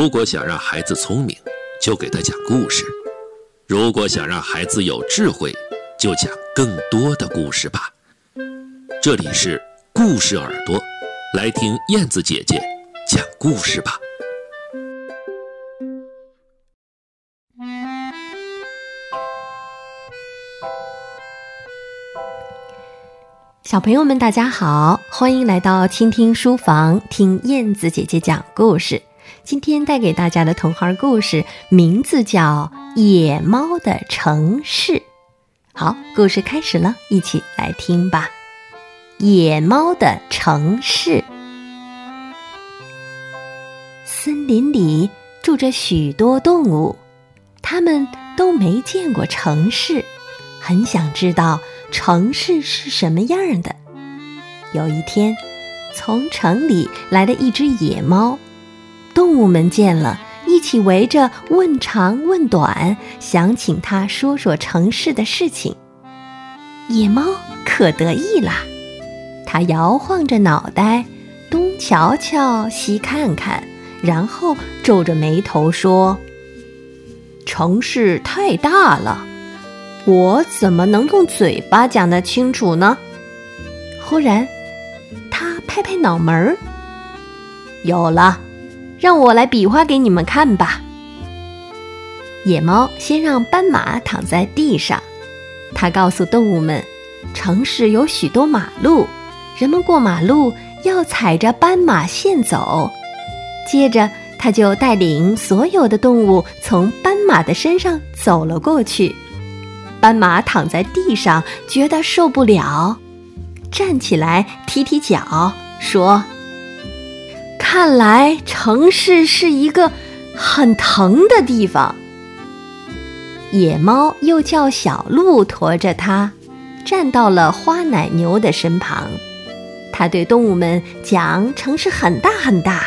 如果想让孩子聪明，就给他讲故事；如果想让孩子有智慧，就讲更多的故事吧。这里是故事耳朵，来听燕子姐姐讲故事吧。小朋友们，大家好，欢迎来到倾听书房，听燕子姐姐讲故事。今天带给大家的童话故事名字叫《野猫的城市》。好，故事开始了，一起来听吧。野猫的城市，森林里住着许多动物，它们都没见过城市，很想知道。城市是什么样的？有一天，从城里来了一只野猫，动物们见了，一起围着问长问短，想请它说说城市的事情。野猫可得意啦，它摇晃着脑袋，东瞧瞧，西看看，然后皱着眉头说：“城市太大了。”我怎么能用嘴巴讲得清楚呢？忽然，他拍拍脑门儿，有了，让我来比划给你们看吧。野猫先让斑马躺在地上，它告诉动物们，城市有许多马路，人们过马路要踩着斑马线走。接着，它就带领所有的动物从斑马的身上走了过去。斑马躺在地上，觉得受不了，站起来踢踢脚，说：“看来城市是一个很疼的地方。”野猫又叫小鹿驮着它，站到了花奶牛的身旁。它对动物们讲：“城市很大很大，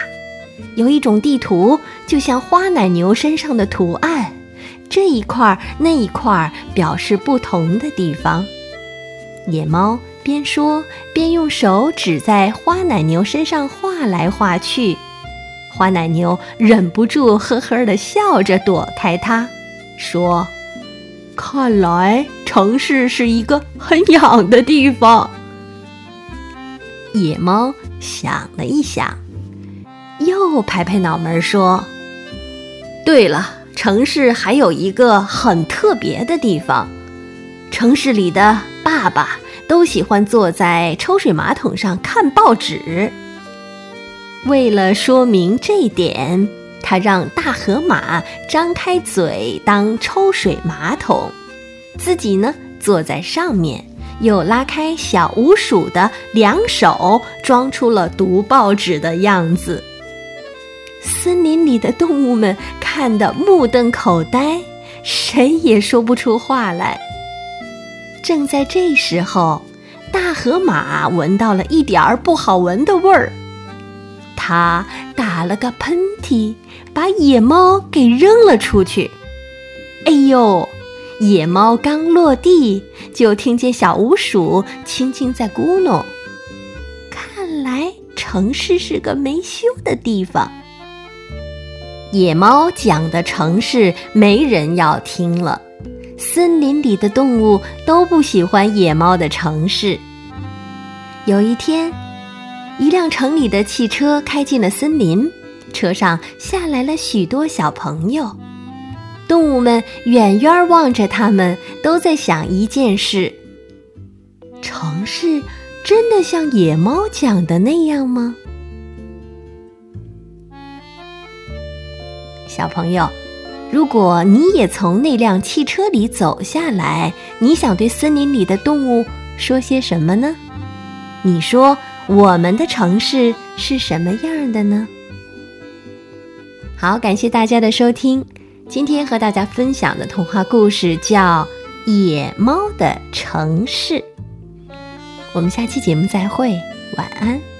有一种地图，就像花奶牛身上的图案。”这一块儿那一块儿表示不同的地方。野猫边说边用手指在花奶牛身上画来画去，花奶牛忍不住呵呵的笑着躲开它，说：“看来城市是一个很痒的地方。”野猫想了一想，又拍拍脑门说：“对了。”城市还有一个很特别的地方，城市里的爸爸都喜欢坐在抽水马桶上看报纸。为了说明这一点，他让大河马张开嘴当抽水马桶，自己呢坐在上面，又拉开小鼯鼠的两手，装出了读报纸的样子。森林里的动物们看得目瞪口呆，谁也说不出话来。正在这时候，大河马闻到了一点儿不好闻的味儿，它打了个喷嚏，把野猫给扔了出去。哎呦！野猫刚落地，就听见小鼯鼠轻轻在咕哝：“看来城市是个没修的地方。”野猫讲的城市没人要听了，森林里的动物都不喜欢野猫的城市。有一天，一辆城里的汽车开进了森林，车上下来了许多小朋友。动物们远远望着他们，都在想一件事：城市真的像野猫讲的那样吗？小朋友，如果你也从那辆汽车里走下来，你想对森林里的动物说些什么呢？你说我们的城市是什么样的呢？好，感谢大家的收听。今天和大家分享的童话故事叫《野猫的城市》。我们下期节目再会，晚安。